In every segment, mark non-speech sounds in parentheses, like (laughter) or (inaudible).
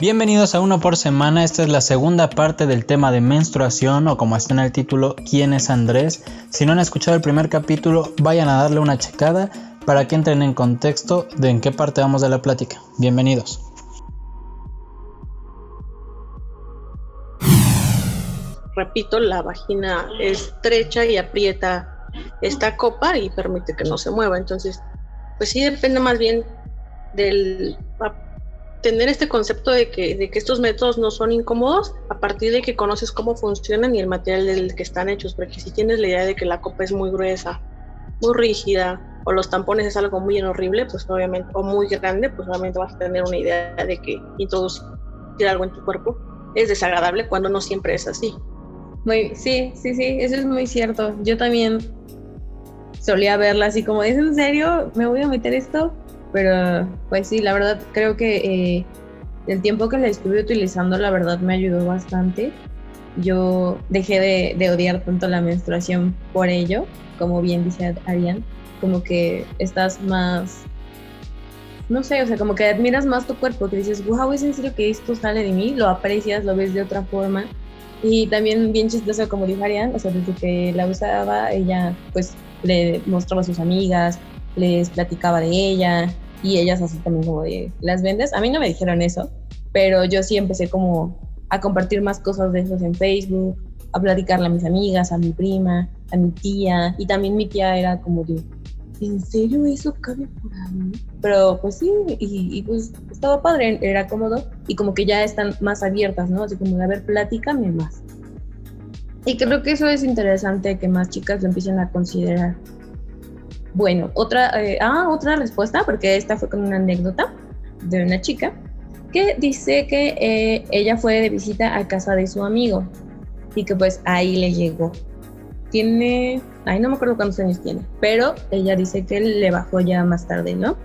Bienvenidos a Uno por Semana, esta es la segunda parte del tema de menstruación o como está en el título, ¿quién es Andrés? Si no han escuchado el primer capítulo, vayan a darle una checada para que entren en contexto de en qué parte vamos de la plática. Bienvenidos. Repito, la vagina estrecha y aprieta esta copa y permite que no se mueva. Entonces, pues sí depende más bien del tener este concepto de que, de que estos métodos no son incómodos a partir de que conoces cómo funcionan y el material del que están hechos, porque si tienes la idea de que la copa es muy gruesa, muy rígida, o los tampones es algo muy horrible, pues obviamente, o muy grande, pues obviamente vas a tener una idea de que introducir algo en tu cuerpo es desagradable cuando no siempre es así. Sí, sí, sí, eso es muy cierto. Yo también solía verla así como, ¿es en serio? ¿Me voy a meter esto? Pero pues sí, la verdad creo que eh, el tiempo que la estuve utilizando, la verdad me ayudó bastante. Yo dejé de, de odiar tanto la menstruación por ello, como bien dice Arián, como que estás más, no sé, o sea, como que admiras más tu cuerpo, que dices, wow, es en serio que esto sale de mí, lo aprecias, lo ves de otra forma. Y también bien chistoso, como dijo Arián, o sea, desde que la usaba, ella pues le mostraba a sus amigas, les platicaba de ella y ellas así también como de, ¿las vendes? A mí no me dijeron eso, pero yo sí empecé como a compartir más cosas de esos en Facebook, a platicarle a mis amigas, a mi prima, a mi tía, y también mi tía era como de, ¿en serio eso cabe por ahí? Pero pues sí, y, pues estaba padre, era cómodo, y como que ya están más abiertas, ¿no? Así como de, a ver, platícame más. Y creo que eso es interesante que más chicas lo empiecen a considerar. Bueno, otra, eh, ah, otra respuesta, porque esta fue con una anécdota de una chica que dice que eh, ella fue de visita a casa de su amigo y que pues ahí le llegó. Tiene, ay no me acuerdo cuántos años tiene, pero ella dice que le bajó ya más tarde, ¿no?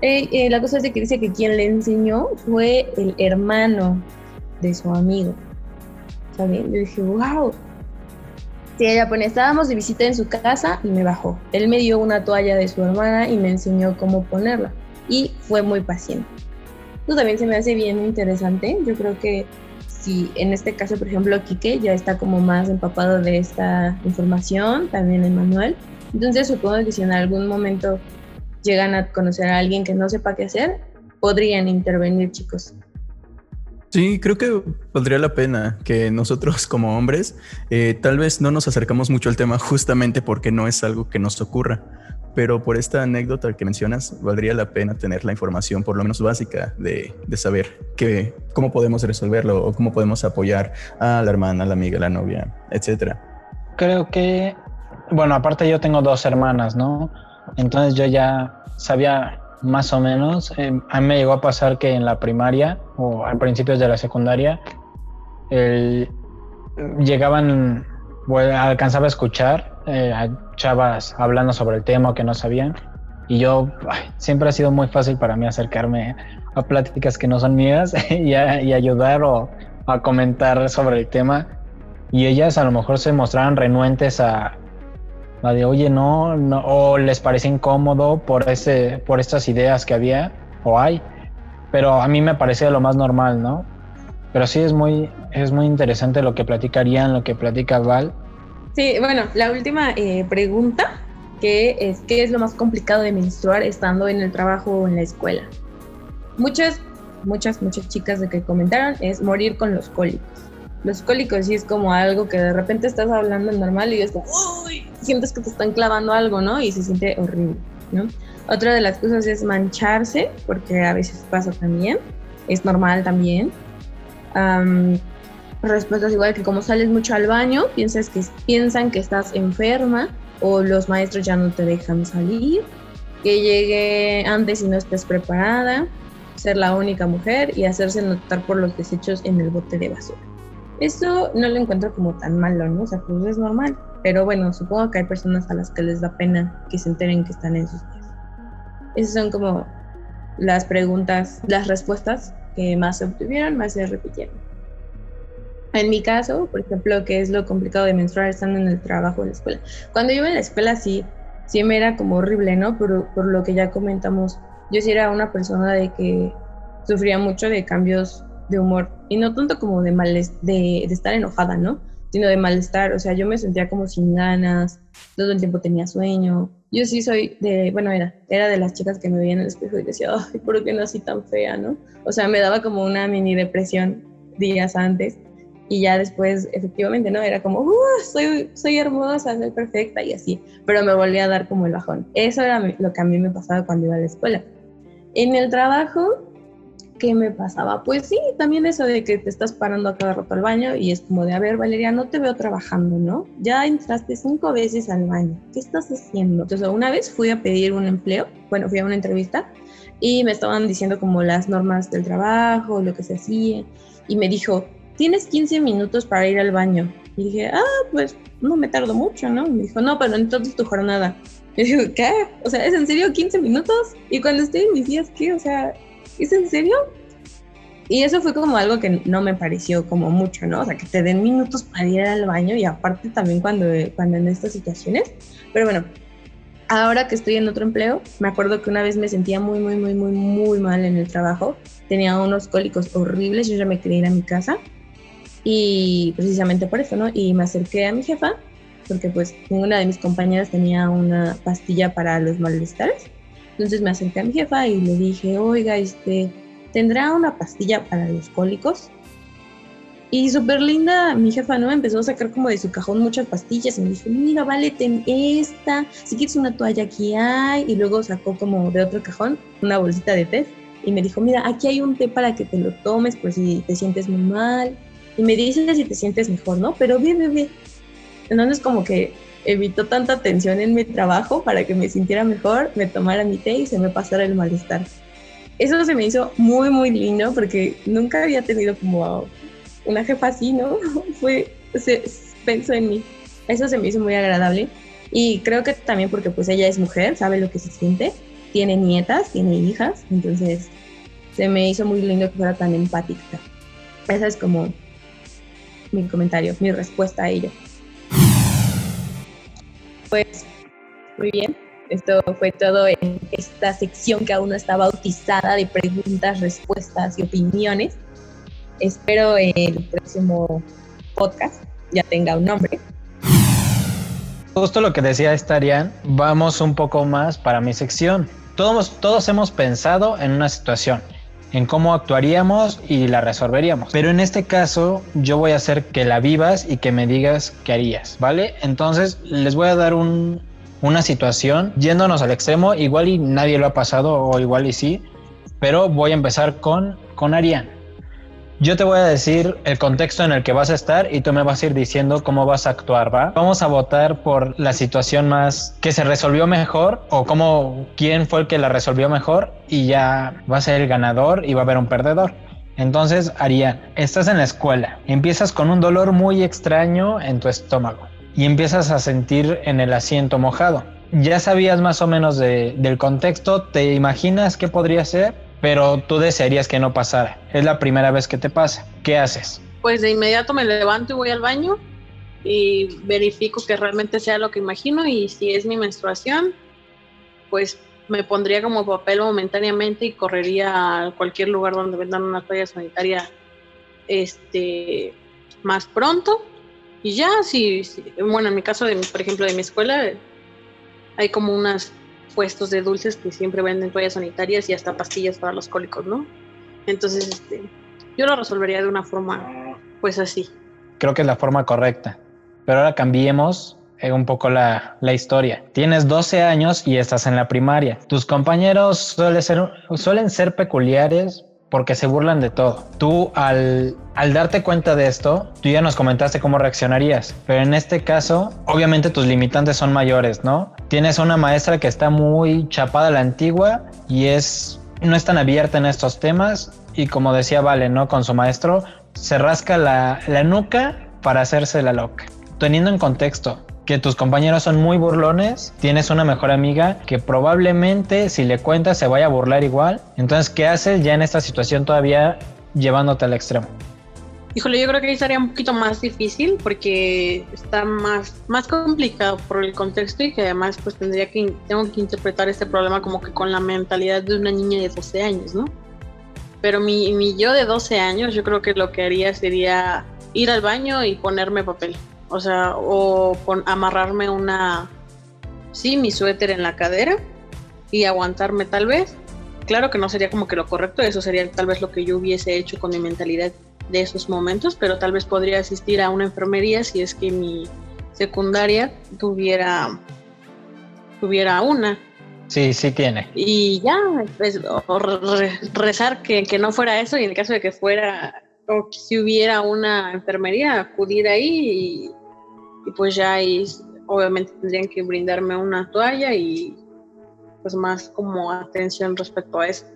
Eh, la cosa es de que dice que quien le enseñó fue el hermano de su amigo. ¿Saben? Yo dije, wow, Sí, ella pone, estábamos de visita en su casa y me bajó. Él me dio una toalla de su hermana y me enseñó cómo ponerla. Y fue muy paciente. Esto también se me hace bien interesante. Yo creo que si en este caso, por ejemplo, Quique ya está como más empapado de esta información, también el manual. Entonces supongo que si en algún momento llegan a conocer a alguien que no sepa qué hacer, podrían intervenir, chicos. Sí, creo que valdría la pena que nosotros como hombres eh, tal vez no nos acercamos mucho al tema justamente porque no es algo que nos ocurra, pero por esta anécdota que mencionas, valdría la pena tener la información por lo menos básica de, saber que, cómo podemos resolverlo o cómo podemos apoyar a la hermana, a la amiga, a la novia, etcétera. Creo que, bueno, aparte yo tengo dos hermanas, ¿no? Entonces yo ya sabía más o menos. Eh, a mí me llegó a pasar que en la primaria o a principios de la secundaria llegaban, alcanzaba a escuchar eh, a chavas hablando sobre el tema que no sabían. Y yo siempre ha sido muy fácil para mí acercarme a pláticas que no son mías (laughs) y, y ayudar o a comentar sobre el tema. Y ellas a lo mejor se mostraban renuentes a, la de, oye, no, no, o les parece incómodo por, ese, por estas ideas que había o hay, pero a mí me parece lo más normal, ¿no? Pero sí es muy, es muy interesante lo que platicarían, lo que platica Val. Sí, bueno, la última eh, pregunta, que es, ¿qué es lo más complicado de menstruar estando en el trabajo o en la escuela? Muchas, muchas, muchas chicas de que comentaron es morir con los cólicos. Los cólicos sí es como algo que de repente estás hablando normal y es como, uy, sientes que te están clavando algo, ¿no? Y se siente horrible, ¿no? Otra de las cosas es mancharse, porque a veces pasa también, es normal también. respuestas igual que como sales mucho al baño, piensas que, piensan que estás enferma o los maestros ya no te dejan salir, que llegue antes y no estés preparada, ser la única mujer y hacerse notar por los desechos en el bote de basura. Eso no lo encuentro como tan malo, ¿no? O sea, pues es normal. Pero bueno, supongo que hay personas a las que les da pena que se enteren que están en sus días. Esas son como las preguntas, las respuestas que más se obtuvieron, más se repitieron. En mi caso, por ejemplo, que es lo complicado de menstruar estando en el trabajo o en la escuela. Cuando yo iba en la escuela sí, sí me era como horrible, ¿no? Por, por lo que ya comentamos, yo sí era una persona de que sufría mucho de cambios de humor. Y no tanto como de, mal, de, de estar enojada, ¿no? Sino de malestar. O sea, yo me sentía como sin ganas, todo el tiempo tenía sueño. Yo sí soy de, bueno, era, era de las chicas que me veían en el espejo y decía, ay, ¿por qué nací tan fea, no? O sea, me daba como una mini depresión días antes y ya después, efectivamente, ¿no? Era como, uh, soy, soy hermosa, soy perfecta y así, pero me volvía a dar como el bajón. Eso era lo que a mí me pasaba cuando iba a la escuela. En el trabajo, ¿qué me pasaba? Pues sí, también eso de que te estás parando a cada rato al baño y es como de, a ver, Valeria, no te veo trabajando, ¿no? Ya entraste cinco veces al baño, ¿qué estás haciendo? Entonces, una vez fui a pedir un empleo, bueno, fui a una entrevista y me estaban diciendo como las normas del trabajo, lo que se hacía, y me dijo, tienes 15 minutos para ir al baño. Y dije, ah, pues no me tardo mucho, ¿no? me dijo, no, pero entonces tu jornada. (laughs) Y digo, ¿qué? O sea, ¿es en serio 15 minutos? Y cuando estoy en mis días, ¿qué? O sea, ¿es en serio? Y eso fue como algo que no me pareció como mucho, ¿no? O sea, que te den minutos para ir al baño y aparte también cuando, cuando en estas situaciones. Pero bueno, ahora que estoy en otro empleo, me acuerdo que una vez me sentía muy, muy, muy, muy, muy mal en el trabajo. Tenía unos cólicos horribles, yo ya me quería ir a mi casa. Y precisamente por eso, ¿no? Y me acerqué a mi jefa, porque pues ninguna de mis compañeras tenía una pastilla para los malestares. Entonces me acerqué a mi jefa y le dije, oiga, este, ¿tendrá una pastilla para los cólicos? Y súper linda, mi jefa, ¿no? Empezó a sacar como de su cajón muchas pastillas y me dijo, mira, vale, ten esta, si quieres una toalla aquí hay. Y luego sacó como de otro cajón una bolsita de té y me dijo, mira, aquí hay un té para que te lo tomes por si te sientes muy mal y me dices si te sientes mejor, ¿no? Pero bien, bien, bien. Entonces como que evitó tanta tensión en mi trabajo para que me sintiera mejor, me tomara mi té y se me pasara el malestar. Eso se me hizo muy, muy lindo porque nunca había tenido como una jefa así, ¿no? (laughs) Fue, se, pensó en mí. Eso se me hizo muy agradable. Y creo que también porque pues ella es mujer, sabe lo que se siente, tiene nietas, tiene hijas, entonces se me hizo muy lindo que fuera tan empática. Esa es como mi comentario, mi respuesta a ello. Pues muy bien, esto fue todo en esta sección que aún no está bautizada de preguntas, respuestas y opiniones. Espero el próximo podcast ya tenga un nombre. Justo lo que decía Estarian, vamos un poco más para mi sección. Todos, todos hemos pensado en una situación en cómo actuaríamos y la resolveríamos. Pero en este caso yo voy a hacer que la vivas y que me digas qué harías, ¿vale? Entonces les voy a dar una situación yéndonos al extremo, igual y nadie lo ha pasado o igual y sí, pero voy a empezar con, con Arián. Yo te voy a decir el contexto en el que vas a estar y tú me vas a ir diciendo cómo vas a actuar, ¿va? Vamos a votar por la situación más que se resolvió mejor o cómo, quién fue el que la resolvió mejor y ya va a ser el ganador y va a haber un perdedor. Entonces, Arián, estás en la escuela, empiezas con un dolor muy extraño en tu estómago y empiezas a sentir en el asiento mojado. Ya sabías más o menos del contexto, ¿te imaginas qué podría ser? Pero tú desearías que no pasara. Es la primera vez que te pasa. ¿Qué haces? Pues de inmediato me levanto y voy al baño y verifico que realmente sea lo que imagino y si es mi menstruación, pues me pondría como papel momentáneamente y correría a cualquier lugar donde vendan una toalla sanitaria este más pronto y ya si, bueno en mi caso de por ejemplo de mi escuela hay como unas puestos de dulces que siempre venden toallas sanitarias y hasta pastillas para los cólicos, ¿no? Entonces, este, yo lo resolvería de una forma, pues así. Creo que es la forma correcta. Pero ahora cambiemos eh, un poco la, la, historia. Tienes 12 años y estás en la primaria. Tus compañeros suelen ser, peculiares porque se burlan de todo. Tú al, al darte cuenta de esto, tú ya nos comentaste cómo reaccionarías, pero en este caso, obviamente tus limitantes son mayores, ¿no? Tienes una maestra que está muy chapada a la antigua y es no es tan abierta en estos temas y como decía Vale, ¿no? Con su maestro, se rasca la, la nuca para hacerse la loca. Teniendo en contexto, que tus compañeros son muy burlones, tienes una mejor amiga que probablemente si le cuentas se vaya a burlar igual. Entonces, ¿qué haces ya en esta situación todavía llevándote al extremo? Híjole, yo creo que ahí estaría un poquito más difícil porque está más, más complicado por el contexto y que además pues tendría que, tengo que interpretar este problema como que con la mentalidad de una niña de 12 años, ¿no? Pero mi, mi yo de 12 años, yo creo que lo que haría sería ir al baño y ponerme papel. O sea, o amarrarme una, sí, mi suéter en la cadera y aguantarme tal vez. Claro que no sería como que lo correcto, eso sería tal vez lo que yo hubiese hecho con mi mentalidad de esos momentos, pero tal vez podría asistir a una enfermería si es que mi secundaria tuviera, tuviera una. Sí, sí tiene. Y ya, pues, rezar que, que, no fuera eso y en el caso de que fuera o si hubiera una enfermería, acudir ahí y, pues ya ahí obviamente tendrían que brindarme una toalla y pues más como atención respecto a eso.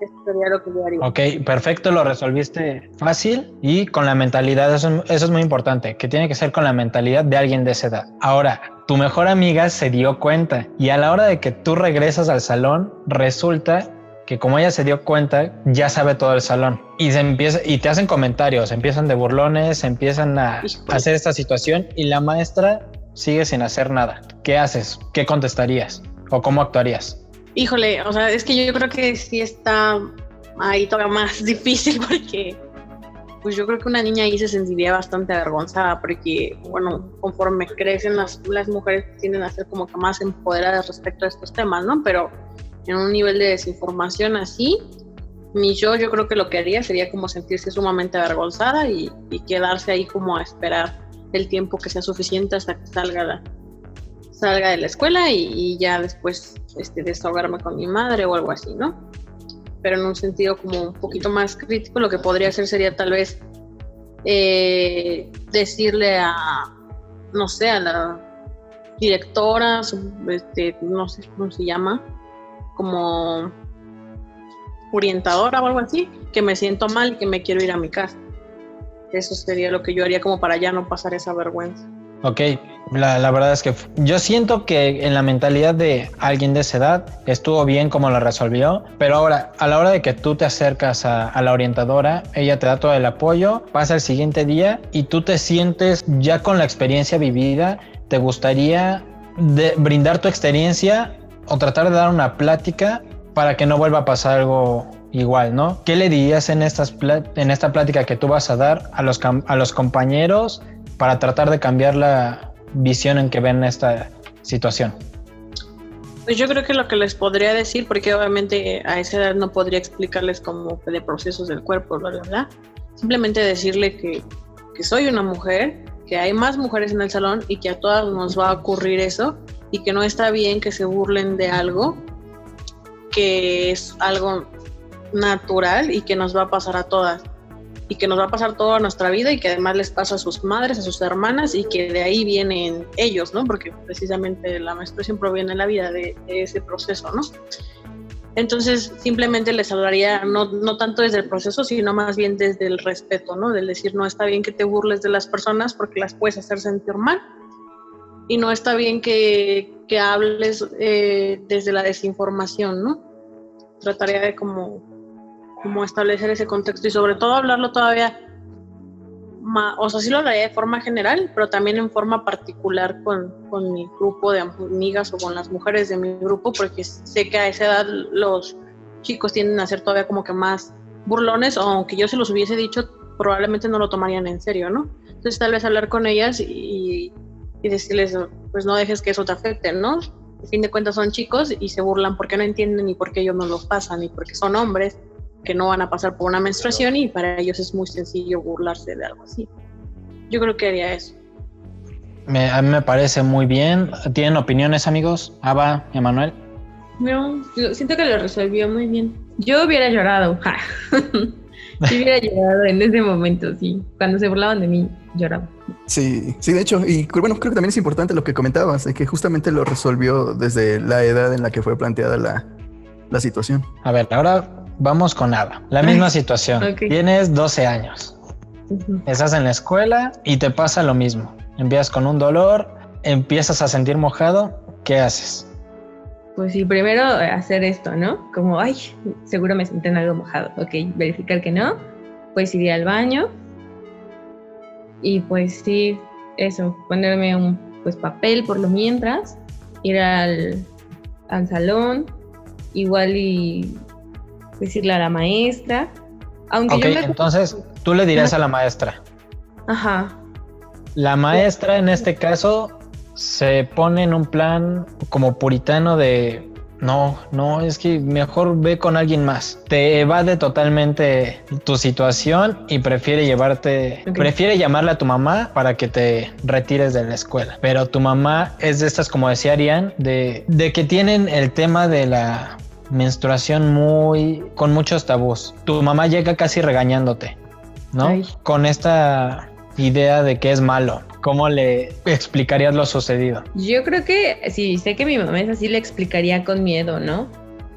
Esto sería lo que yo haría. Ok, perfecto, lo resolviste fácil y con la mentalidad, eso, eso es muy importante, que tiene que ser con la mentalidad de alguien de esa edad. Ahora, tu mejor amiga se dio cuenta y a la hora de que tú regresas al salón, resulta que como ella se dio cuenta, ya sabe todo el salón y se empieza y te hacen comentarios, empiezan de burlones, empiezan a hacer esta situación y la maestra sigue sin hacer nada. ¿Qué haces? ¿Qué contestarías? ¿O cómo actuarías? Híjole, o sea, es que yo creo que sí está ahí todavía más (laughs) difícil porque pues yo creo que una niña ahí se sentiría bastante avergonzada porque, bueno, conforme crecen las, las mujeres tienden a ser como que más empoderadas respecto a estos temas, ¿no? Pero en un nivel de desinformación así, mi yo yo creo que lo que haría sería como sentirse sumamente avergonzada y, quedarse ahí como a esperar el tiempo que sea suficiente hasta que salga la, salga de la escuela y, ya después este, desahogarme con mi madre o algo así, ¿no? Pero en un sentido como un poquito más crítico, lo que podría hacer sería tal vez eh, decirle a, no sé, a la directora, este, no sé cómo se llama, como orientadora o algo así, que me siento mal y que me quiero ir a mi casa. Eso sería lo que yo haría como para ya no pasar esa vergüenza. Ok, la, verdad es que yo siento que en la mentalidad de alguien de esa edad estuvo bien como lo resolvió, pero ahora a la hora de que tú te acercas a, la orientadora, ella te da todo el apoyo, pasa el siguiente día y tú te sientes ya con la experiencia vivida, te gustaría brindar tu experiencia o tratar de dar una plática para que no vuelva a pasar algo igual, ¿no? ¿Qué le dirías en, estas en esta plática que tú vas a dar a los, a los compañeros para tratar de cambiar la visión en que ven esta situación? Pues yo creo que lo que les podría decir, porque obviamente a esa edad no podría explicarles como de procesos del cuerpo, ¿verdad? Simplemente decirle que, que soy una mujer, que hay más mujeres en el salón y que a todas nos va a ocurrir eso y que no está bien que se burlen de algo que es algo natural y que nos va a pasar a todas y que nos va a pasar toda nuestra vida y que además les pasa a sus madres, a sus hermanas y que de ahí vienen ellos, ¿no? Porque precisamente la menstruación proviene en la vida de, ese proceso, ¿no? Entonces simplemente les hablaría no, no tanto desde el proceso, sino más bien desde el respeto, ¿no? Del decir, no está bien que te burles de las personas porque las puedes hacer sentir mal y no está bien que, que hables eh, desde la desinformación, ¿no? Trataría de como, como establecer ese contexto y sobre todo hablarlo todavía, o sea, sí lo hablaría de forma general, pero también en forma particular con, con mi grupo de amigas o con las mujeres de mi grupo, porque sé que a esa edad los chicos tienden a ser todavía como que más burlones, o aunque yo se los hubiese dicho, probablemente no lo tomarían en serio, ¿no? Entonces tal vez hablar con ellas y, y decirles, pues no dejes que eso te afecte, ¿no? Al fin de cuentas son chicos y se burlan porque no entienden ni por qué ellos no lo pasan, ni porque son hombres que no van a pasar por una menstruación y para ellos es muy sencillo burlarse de algo así. Yo creo que haría eso. a mí me parece muy bien. ¿Tienen opiniones, amigos? Ava, Emanuel. No, siento que lo resolvió muy bien. Yo hubiera llorado. (laughs) Yo hubiera llorado en ese momento, sí. Cuando se burlaban de mí, lloraba. Sí, sí, de hecho, y bueno, creo que también es importante lo que comentabas, de que justamente lo resolvió desde la edad en la que fue planteada la, la situación. A ver, ahora vamos con Ada. La misma (laughs) situación. Tienes 12 años. Estás en la escuela y te pasa lo mismo. Empiezas con un dolor, empiezas a sentir mojado. ¿Qué haces? Pues sí, primero hacer esto, ¿no? Como, ay, seguro me siento en algo mojado. Ok, verificar que no. Pues ir al baño, y pues sí, eso, ponerme un pues papel por lo mientras, ir al, al salón, igual y decirle a la maestra. Aunque ok, yo me... entonces tú le dirás a la maestra. Ajá. La maestra en este caso se pone en un plan como puritano de no, no, es que mejor ve con alguien más. Te evade totalmente tu situación y prefiere llevarte, prefiere llamarle a tu mamá para que te retires de la escuela. Pero tu mamá es de estas, como decía Arián, de, de que tienen el tema de la menstruación muy, con muchos tabús. Tu mamá llega casi regañándote, ¿no? Ay. Con esta idea de que es malo. ¿Cómo le explicarías lo sucedido? Yo creo que si sé que mi mamá es así, le explicaría con miedo, ¿no?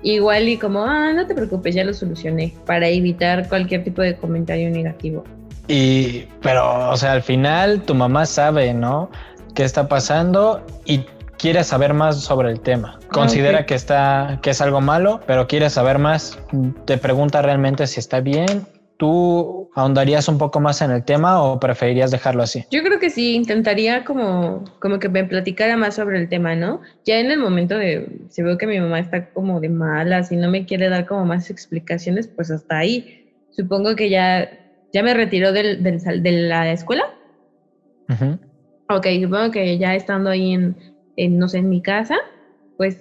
Igual y como, ah, no te preocupes, ya lo solucioné, para evitar cualquier tipo de comentario negativo. Y, pero, o sea, al final tu mamá sabe, ¿no? ¿Qué está pasando? Y quiere saber más sobre el tema. Considera ok. que está, que es algo malo, pero quiere saber más. Te pregunta realmente si está bien. ¿Tú ahondarías un poco más en el tema o preferirías dejarlo así? Yo creo que sí, intentaría como, como que me platicara más sobre el tema, ¿no? Ya en el momento de, si veo que mi mamá está como de malas y no me quiere dar como más explicaciones, pues hasta ahí. Supongo que ya, ya me retiró del, del de la escuela. Ujú. Ok, supongo que ya estando ahí en, en, no sé, en mi casa, pues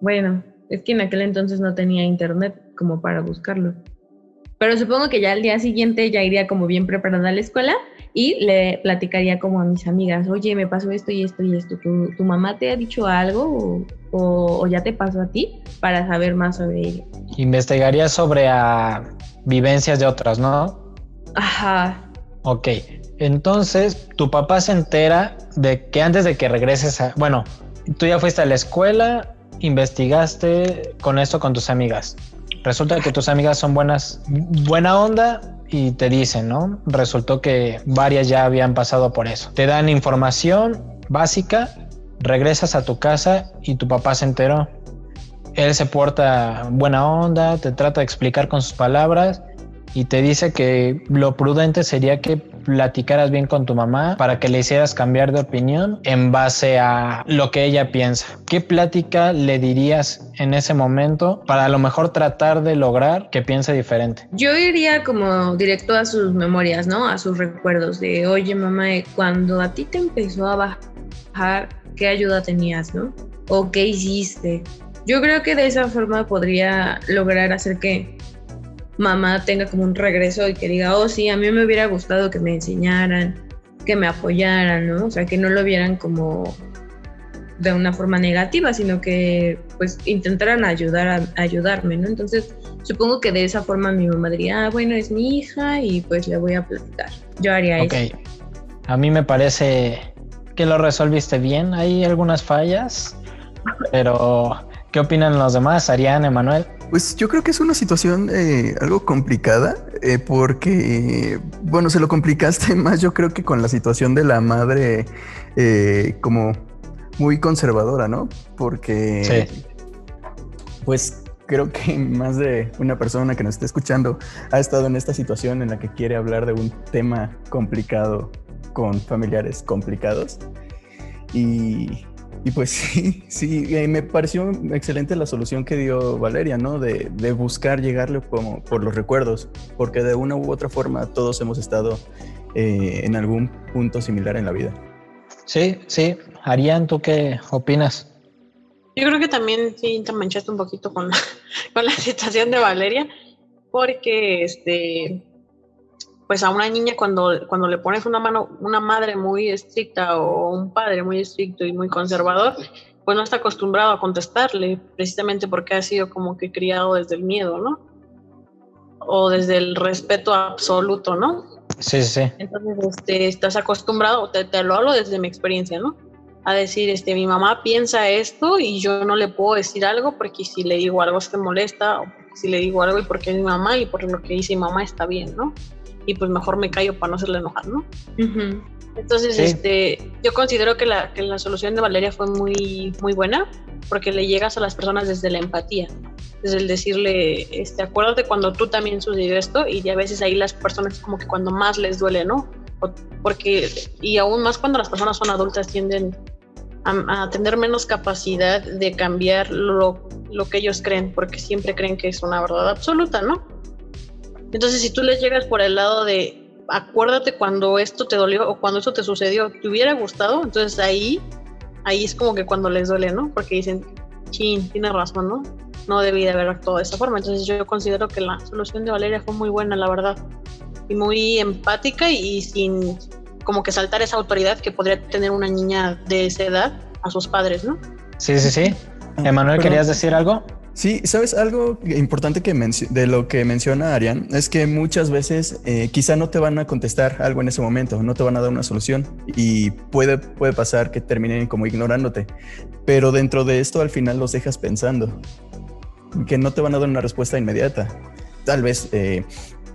bueno, es que en aquel entonces no tenía internet como para buscarlo. Pero supongo que ya al día siguiente ya iría como bien preparada a la escuela y le platicaría como a mis amigas, oye, me pasó esto y esto y esto, ¿tu, tu mamá te ha dicho algo o, o- o ya te pasó a ti? Para saber más sobre ello. Investigarías sobre vivencias de otras, ¿no? Ajá, Ok, entonces tu papá se entera de que antes de que regreses a... Bueno, tú ya fuiste a la escuela, investigaste con esto con tus amigas. Resulta que tus amigas son buenas, buena onda y te dicen, ¿no? Resultó que varias ya habían pasado por eso. Te dan información básica, regresas a tu casa y tu papá se enteró. Él se porta buena onda, te trata de explicar con sus palabras y te dice que lo prudente sería que platicaras bien con tu mamá para que le hicieras cambiar de opinión en base a lo que ella piensa. ¿Qué plática le dirías en ese momento para a lo mejor tratar de lograr que piense diferente? Yo iría como directo a sus memorias, ¿no? A sus recuerdos de, oye mamá, eh, cuando a ti te empezó a bajar, ¿qué ayuda tenías, no? ¿O qué hiciste? Yo creo que de esa forma podría lograr hacer que mamá tenga como un regreso y que diga, oh sí, a mí me hubiera gustado que me enseñaran, que me apoyaran, ¿no? O sea, que no lo vieran como de una forma negativa, sino que pues intentaran ayudar a, ayudarme, ¿no? Entonces, supongo que de esa forma mi mamá diría, ah, bueno, es mi hija y pues le voy a platicar. Yo haría Ok, eso. a mí me parece que lo resolviste bien. Hay algunas fallas, pero ¿qué opinan los demás? Ariane, Emanuel. Pues yo creo que es una situación eh, algo complicada eh, porque, bueno, se lo complicaste (laughs) más yo creo que con la situación de la madre eh, como muy conservadora, ¿no? Porque, Sí. pues creo que más de una persona que nos esté escuchando ha estado en esta situación en la que quiere hablar de un tema complicado con familiares complicados. Y, y pues (laughs) sí, sí, me pareció excelente la solución que dio Valeria, ¿no? De, de buscar llegarle como por los recuerdos, porque de una u otra forma todos hemos estado eh, en algún punto similar en la vida. Sí, sí. Arián, ¿tú qué opinas? Yo creo que también sí te manchaste un poquito con, (laughs) con la situación de Valeria, porque este, pues a una niña cuando, cuando le pones una mano, una madre muy estricta o un padre muy estricto y muy conservador, pues no está acostumbrado a contestarle, precisamente porque ha sido como que criado desde el miedo, ¿no? O desde el respeto absoluto, ¿no? Sí, sí, sí. Entonces, este, estás acostumbrado, te, te lo hablo desde mi experiencia, ¿no? A decir, este, mi mamá piensa esto y yo no le puedo decir algo porque si le digo algo se molesta, o si le digo algo y porque es mi mamá y por lo que dice mi mamá está bien, ¿no? Y pues mejor me callo para no hacerle enojar, ¿no? Entonces, Sí. este, yo considero que la, que la solución de Valeria fue muy, muy buena porque le llegas a las personas desde la empatía, desde el decirle, este, acuérdate cuando tú también sucedió esto y a veces ahí las personas como que cuando más les duele, ¿no? O- Porque, y aún más cuando las personas son adultas tienden a, tener menos capacidad de cambiar lo, lo que ellos creen, porque siempre creen que es una verdad absoluta, ¿no? Entonces, si tú les llegas por el lado de acuérdate cuando esto te dolió o cuando esto te sucedió, te hubiera gustado, entonces ahí, ahí es como que cuando les duele, ¿no? Porque dicen, chin, tiene razón, ¿no? No debí de haber actuado de esa forma. Entonces yo considero que la solución de Valeria fue muy buena, la verdad. Y muy empática y, sin como que saltar esa autoridad que podría tener una niña de esa edad a sus padres, ¿no? Sí, sí, sí. Emanuel, ¿querías decir algo? Sí, sabes algo importante que de lo que menciona Arián es que muchas veces eh, quizá no te van a contestar algo en ese momento, no te van a dar una solución y puede, puede pasar que terminen como ignorándote, pero dentro de esto al final los dejas pensando que no te van a dar una respuesta inmediata. Tal vez eh,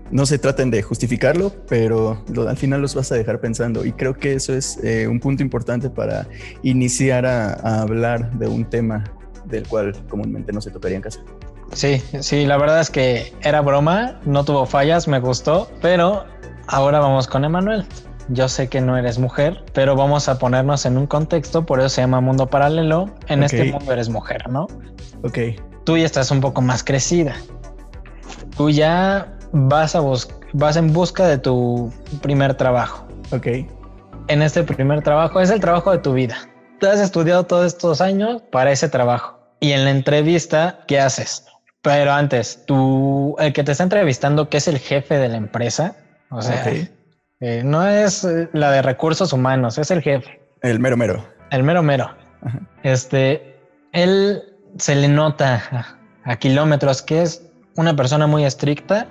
no se traten de justificarlo, pero al final los vas a dejar pensando y creo que eso es eh, un punto importante para iniciar a hablar de un tema del cual comúnmente no se tocaría en casa. Sí, sí, la verdad es que era broma, no tuvo fallas, me gustó, pero ahora vamos con Emanuel. Yo sé que no eres mujer, pero vamos a ponernos en un contexto, por eso se llama mundo paralelo. En este mundo eres mujer, ¿no? Ok. Tú ya estás un poco más crecida. Tú ya vas a vas en busca de tu primer trabajo. Ok. En este primer trabajo es el trabajo de tu vida. Tú has estudiado todos estos años para ese trabajo y en la entrevista, ¿qué haces? Pero antes, tú, el que te está entrevistando, que es el jefe de la empresa, o sea, eh, no es eh, la de recursos humanos, es el jefe. El mero mero. El mero mero. Este, él se le nota a, kilómetros que es una persona muy estricta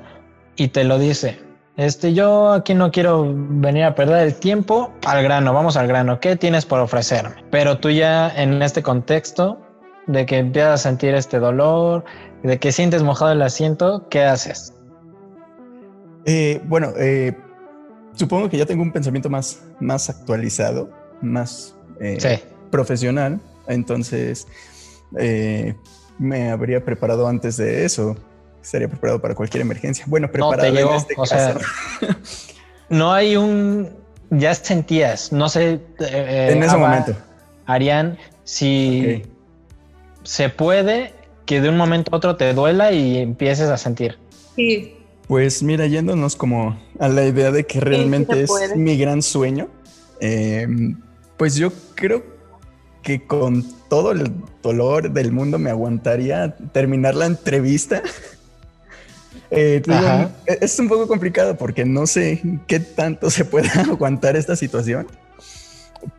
y te lo dice. Este, yo aquí no quiero venir a perder el tiempo al grano, vamos al grano. ¿Qué tienes por ofrecerme? Pero tú ya en este contexto de que empiezas a sentir este dolor, de que sientes mojado el asiento, ¿qué haces? Eh, bueno, eh, supongo que ya tengo un pensamiento más, más actualizado, más eh, profesional, entonces me habría preparado antes de eso. Estaría preparado para cualquier emergencia. Bueno, preparado no, en este caso. (laughs) no hay un. Ya sentías, no sé. en ese momento. Arián, si se puede que de un momento a otro te duela y empieces a sentir. Sí. Pues mira, yéndonos como a la idea de que realmente es mi gran sueño, em, pues yo creo que con todo el dolor del mundo me aguantaría terminar la entrevista. (laughs) Eh, es un poco complicado porque no sé qué tanto (laughs) se pueda aguantar esta situación.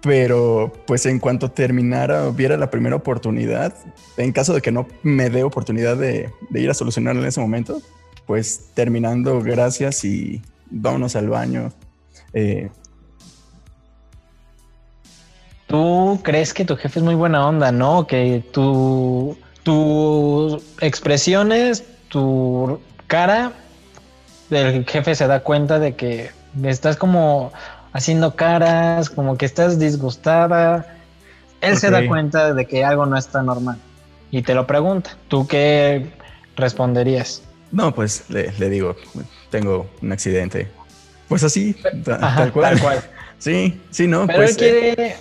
Pero pues en cuanto terminara, viera la primera oportunidad, en caso de que no me dé oportunidad de, ir a solucionarlo en ese momento, pues terminando, gracias y vámonos al baño. Eh, Tú crees que tu jefe es muy buena onda, ¿no? Que tu, tus expresiones, tu cara, el jefe se da cuenta de que estás como haciendo caras, como que estás disgustada. Él se da cuenta de que algo no está normal y te lo pregunta. ¿Tú qué responderías? No, pues le, digo, tengo un accidente. Pues así, tal cual. (laughs) Sí, sí, no. Pero pues, él quiere eh,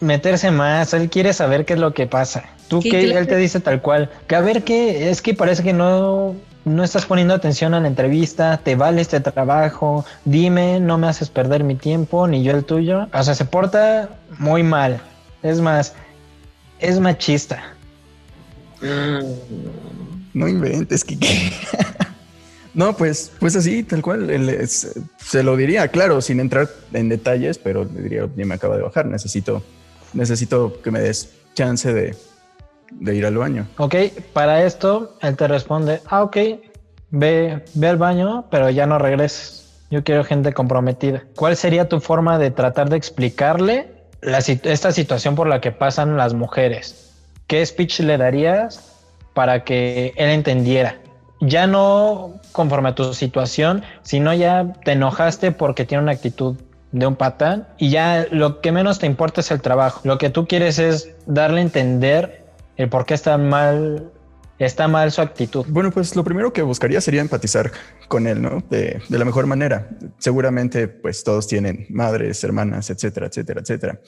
meterse más, él quiere saber qué es lo que pasa. Tú que él te dice tal cual. Que a ver qué, es que parece que no no estás poniendo atención a la entrevista, te vale este trabajo, dime, no me haces perder mi tiempo, ni yo el tuyo. O sea, se porta muy mal. Es más, es machista. No inventes, Kike. (laughs) no, pues, pues así, tal cual. se lo diría, claro, sin entrar en detalles, pero le diría, ya me acaba de bajar, necesito, necesito que me des chance de, ir al baño. Ok, para esto él te responde, ah, ok, ve, ve al baño, pero ya no regreses. Yo quiero gente comprometida. ¿Cuál sería tu forma de tratar de explicarle esta situación por la que pasan las mujeres? ¿Qué speech le darías para que él entendiera? Ya no conforme a tu situación, sino ya te enojaste porque tiene una actitud de un patán y ya lo que menos te importa es el trabajo. Lo que tú quieres es darle a entender el por qué está mal, está mal su actitud. Bueno, pues lo primero que buscaría sería empatizar con él, ¿no? De, la mejor manera. Seguramente, pues todos tienen madres, hermanas, etcétera, etcétera, etcétera.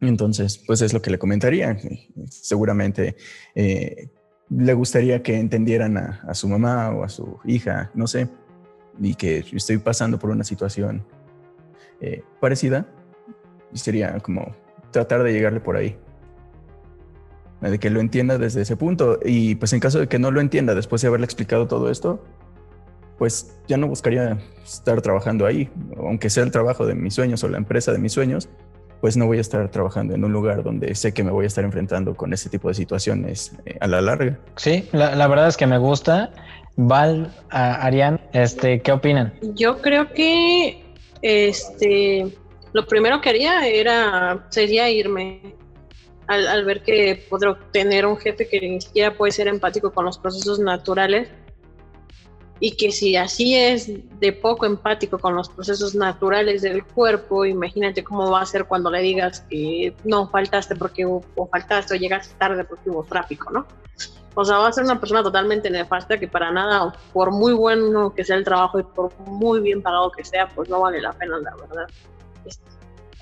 Entonces, pues es lo que le comentaría. Seguramente eh, le gustaría que entendieran a, su mamá o a su hija, no sé, y que estoy pasando por una situación eh, parecida. Y sería como tratar de llegarle por ahí. De que lo entienda desde ese punto. Y pues en caso de que no lo entienda después de haberle explicado todo esto, pues ya no buscaría estar trabajando ahí. Aunque sea el trabajo de mis sueños o la empresa de mis sueños, pues no voy a estar trabajando en un lugar donde sé que me voy a estar enfrentando con ese tipo de situaciones eh, a la larga. Sí, la, verdad es que me gusta. Val, Arián, este, ¿qué opinan? Yo creo que este lo primero que haría era sería irme al, al ver que podré tener un jefe que ni siquiera puede ser empático con los procesos naturales y que si así es de poco empático con los procesos naturales del cuerpo, imagínate cómo va a ser cuando le digas que no faltaste porque o faltaste o llegaste tarde porque hubo tráfico, ¿no? O sea, va a ser una persona totalmente nefasta que para nada, por muy bueno que sea el trabajo y por muy bien pagado que sea, pues no vale la pena, la verdad,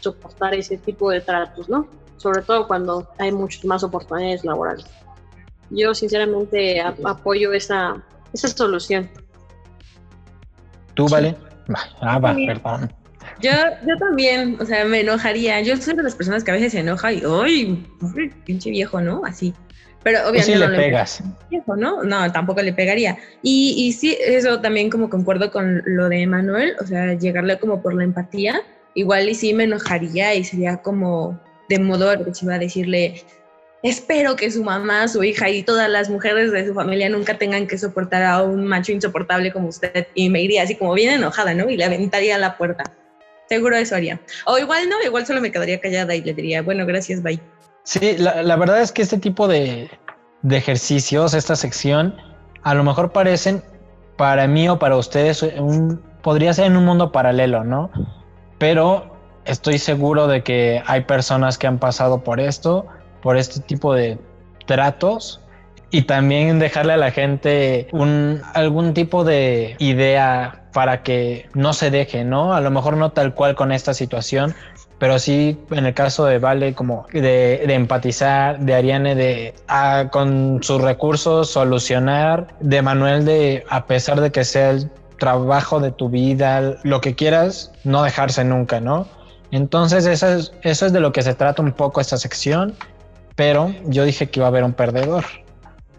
soportar ese tipo de tratos, ¿no? Sobre todo cuando hay muchas más oportunidades laborales. Yo sinceramente apoyo esa, esa solución. ¿Tú, vale? Ah, va, perdón. Yo, yo también, o sea, me enojaría. Yo soy de las personas que a veces se enoja y, ¡ay! Pinche viejo, ¿no? Así. Pero obviamente. no le pegas. Viejo, ¿no? No, tampoco le pegaría. Y, y sí, eso también como concuerdo con lo de Manuel, o sea, llegarle como por la empatía. Igual y sí me enojaría y sería como de modo agresivo a decirle, espero que su mamá, su hija y todas las mujeres de su familia nunca tengan que soportar a un macho insoportable como usted. Y me iría así como bien enojada, ¿no? Y le aventaría la puerta. Seguro eso haría. O igual no, igual solo me quedaría callada y le diría, bueno, gracias, bye. Sí, la, verdad es que este tipo de, de, ejercicios, esta sección, a lo mejor parecen para mí o para ustedes un, podría ser en un mundo paralelo, ¿no? Pero estoy seguro de que hay personas que han pasado por esto por este tipo de tratos y también dejarle a la gente un, algún tipo de idea para que no se deje, ¿no? A lo mejor no tal cual con esta situación, pero sí en el caso de Vale como de, empatizar, de Ariane de con sus recursos solucionar, de Manuel de a pesar de que sea el trabajo de tu vida, lo que quieras, no dejarse nunca, ¿no? Entonces eso es, eso es de lo que se trata un poco esta sección pero yo dije que iba a haber un perdedor.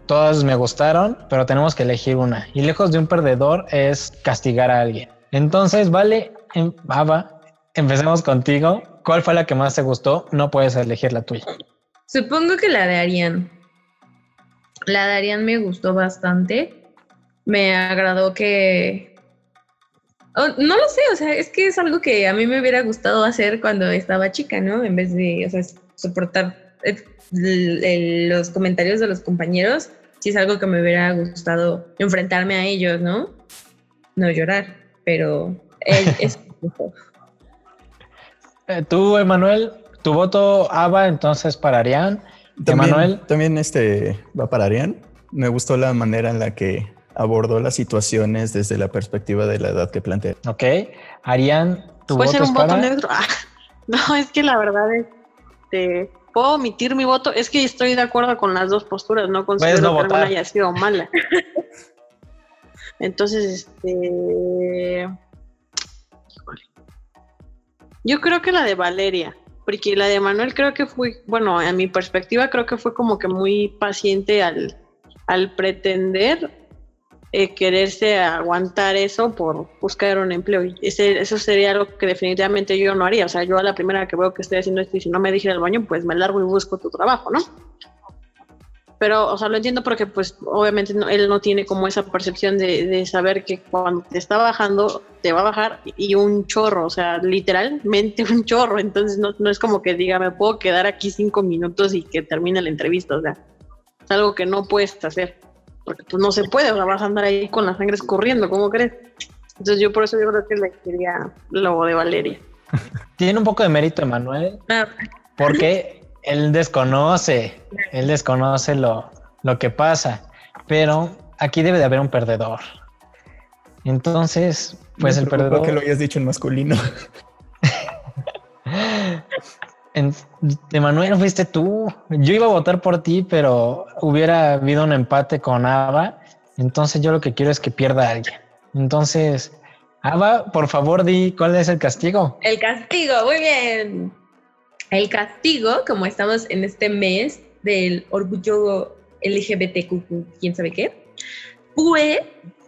Todas me gustaron, pero tenemos que elegir una. Y lejos de un perdedor es castigar a alguien. Entonces, vale, em, Ava, empecemos contigo. ¿Cuál fue la que más te gustó? No puedes elegir la tuya. Supongo que la de Arián. La de Arián me gustó bastante. Me agradó que... Oh, no lo sé, o sea, es que es algo que a mí me hubiera gustado hacer cuando estaba chica, ¿no? En vez de, o sea, soportar los comentarios de los compañeros, sí es algo que me hubiera gustado enfrentarme a ellos, ¿no? No llorar, pero (laughs) es... Eh, tú, Emanuel, tu voto ABA entonces para Arián. También, Emanuel. También este va para Arián. Me gustó la manera en la que abordó las situaciones desde la perspectiva de la edad que plantea. Ok. Arián, tu voto ser un voto negro? (laughs) Ah, no, es que la verdad es este, puedo omitir mi voto. Es que estoy de acuerdo con las dos posturas, no considero que alguna haya sido mala. (laughs) Entonces, este. Yo creo que la de Valeria, porque la de Manuel creo que fue, bueno, a mi perspectiva creo que fue como que muy paciente al, al pretender eh, quererse aguantar eso por buscar un empleo. Ese, eso sería algo que definitivamente yo no haría. O sea, yo a la primera que veo que estoy haciendo esto y si no me dije al baño, pues me largo y busco tu trabajo, ¿no? Pero, o sea, lo entiendo porque, pues, obviamente él no tiene como esa percepción de, de, saber que cuando te está bajando, te va a bajar y un chorro, o sea, literalmente un chorro. Entonces, no, no es como que diga, me puedo quedar aquí cinco minutos y que termine la entrevista. O sea, es algo que no puedes hacer porque pues no se puede, o vas a andar ahí con la sangre escurriendo, ¿cómo crees? Entonces yo por eso yo creo que le quería lo de Valeria. (laughs) Tiene un poco de mérito Emanuel, ah. porque él desconoce, él desconoce lo, lo que pasa, pero aquí debe de haber un perdedor. Entonces, pues el perdedor... que lo hayas dicho en masculino. (laughs) de Manuel fuiste tú. Yo iba a votar por ti, pero hubiera habido un empate con Ava. Entonces yo lo que quiero es que pierda alguien. Entonces, Ava, por favor, di cuál es el castigo. El castigo, muy bien. El castigo, como estamos en este mes del orgullo LGBTQ, quién sabe qué, pues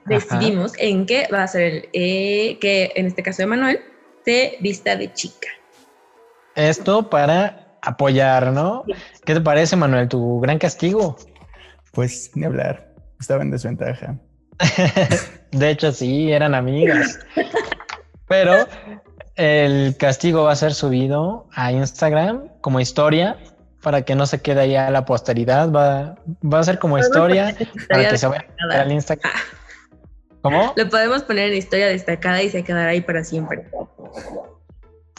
decidimos en qué va a ser eh, que en este caso de Manuel se vista de chica. Esto para apoyar, ¿no? ¿Qué te parece, Manuel? Tu gran castigo. Pues ni hablar, estaba en desventaja. (laughs) de hecho, sí, eran amigas. Pero el castigo va a ser subido a Instagram como historia para que no se quede ahí a la posteridad. Va, va a ser como historia para que se vaya al Instagram. ¿Cómo? Lo podemos poner en historia destacada y se quedará ahí para siempre.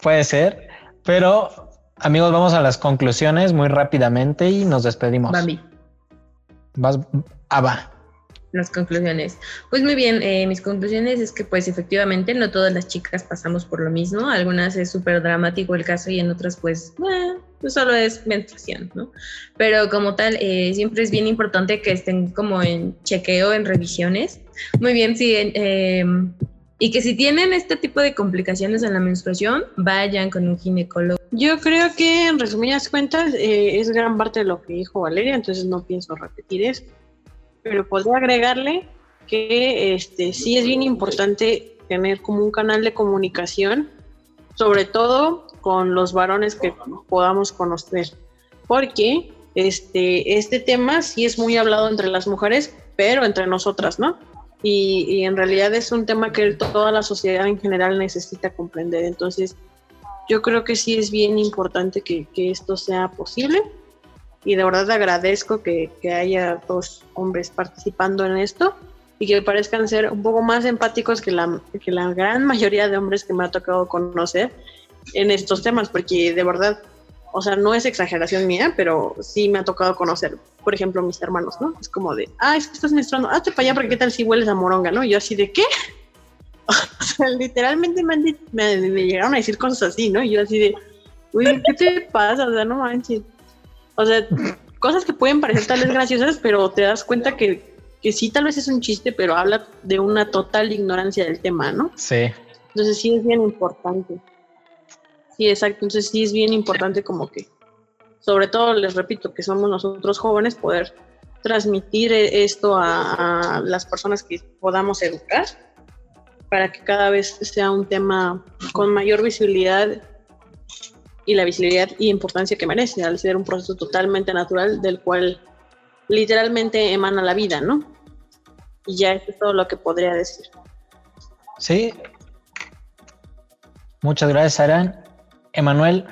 Puede ser, pero amigos, vamos a las conclusiones muy rápidamente y nos despedimos. Bambi. Vas, ah, va las conclusiones. Pues muy bien, eh, mis conclusiones es que pues efectivamente no todas las chicas pasamos por lo mismo, algunas es súper dramático el caso y en otras pues, eh, pues solo es menstruación, ¿no? Pero como tal, eh, siempre es bien importante que estén como en chequeo, en revisiones. Muy bien, sí, em, y que si tienen este tipo de complicaciones en la menstruación, vayan con un ginecólogo. Yo creo que en resumidas cuentas es gran parte de lo que dijo Valeria, entonces no pienso repetir eso pero podría agregarle que este, sí es bien importante tener como un canal de comunicación, sobre todo con los varones que podamos conocer, porque este, este tema sí es muy hablado entre las mujeres, pero entre nosotras, ¿no? Y, en realidad es un tema que toda la sociedad en general necesita comprender. Entonces, yo creo que sí es bien importante que, que esto sea posible y de verdad agradezco que, que, haya dos hombres participando en esto y que parezcan ser un poco más empáticos que la, que la gran mayoría de hombres que me ha tocado conocer en estos temas, porque de verdad, o sea, no es exageración mía, pero sí me ha tocado conocer, por ejemplo, mis hermanos, ¿no? Es como de, ah, es que estás menstruando, hazte para allá porque qué tal si hueles a moronga, ¿no? Y yo así de, ¿qué? (laughs) O sea, literalmente me, me, me llegaron a decir cosas así, ¿no? Y yo así de, uy, ¿qué te pasa? O sea, no manches. O sea, cosas que pueden parecer tal vez graciosas, pero te das cuenta que, que sí, tal vez es un chiste, pero habla de una total ignorancia del tema, ¿no? Sí. Entonces sí es bien importante. Sí, exacto. Entonces sí es bien importante como que, sobre todo les repito, que somos nosotros jóvenes, poder transmitir esto a, a las personas que podamos educar para que cada vez sea un tema con mayor visibilidad y la visibilidad y importancia que merece al ser un proceso totalmente natural del cual literalmente emana la vida, ¿no? Y ya eso es todo lo que podría decir. Sí. Muchas gracias, Aran. Emanuel.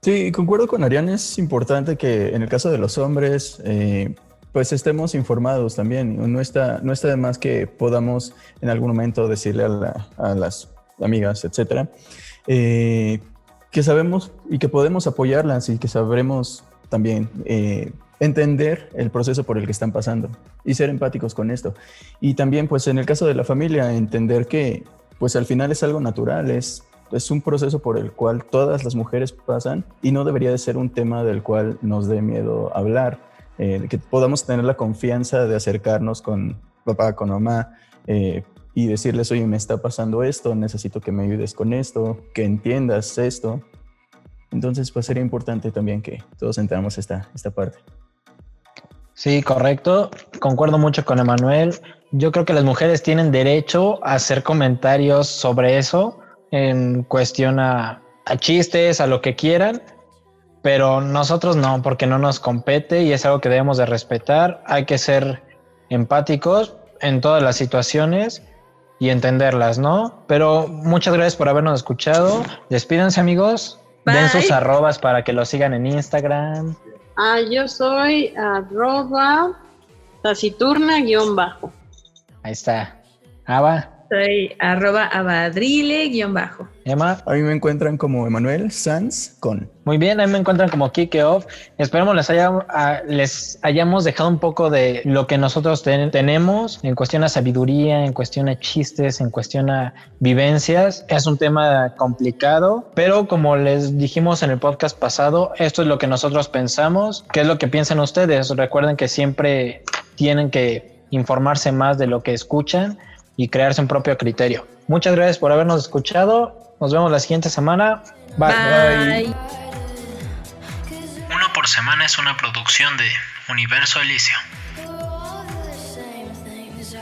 Sí, concuerdo con Arián. Es importante que en el caso de los hombres, eh, pues estemos informados también. No está, no está de más que podamos en algún momento decirle a, las amigas, etcétera, eh, que sabemos y que podemos apoyarlas y que sabremos también eh, entender el proceso por el que están pasando y ser empáticos con esto. Y también, pues en el caso de la familia, entender que pues al final es algo natural, es, es un proceso por el cual todas las mujeres pasan y no debería de ser un tema del cual nos dé miedo hablar, eh, que podamos tener la confianza de acercarnos con papá, con mamá, eh, y decirles, oye, me está pasando esto, necesito que me ayudes con esto, que entiendas esto. Entonces, pues sería importante también que todos entendamos esta, esta parte. Sí, correcto. Concuerdo mucho con Emanuel. Yo creo que las mujeres tienen derecho a hacer comentarios sobre eso en cuestión a, a chistes, a lo que quieran, pero nosotros no, porque no nos compete y es algo que debemos de respetar. Hay que ser empáticos en todas las situaciones y entenderlas, ¿no? Pero muchas gracias por habernos escuchado. Despídense, amigos. Den sus arrobas para que lo sigan en Instagram. Ah, yo soy arroba taciturna guion bajo. Ahí está. Ava. Soy arroba abadrile guion bajo. Emma. A mí me encuentran como Emanuel Sanz con. Muy bien, ahí me encuentran como Kike Off. Esperemos les, haya, les hayamos dejado un poco de lo que nosotros tenemos en cuestión a sabiduría, en cuestión a chistes, en cuestión a vivencias. Es un tema complicado, pero como les dijimos en el podcast pasado, esto es lo que nosotros pensamos. ¿Qué es lo que piensan ustedes? Recuerden que siempre tienen que informarse más de lo que escuchan y crearse un propio criterio. Muchas gracias por habernos escuchado. Nos vemos la siguiente semana. Bye. Bye. Uno por semana es una producción de Universo Elicio.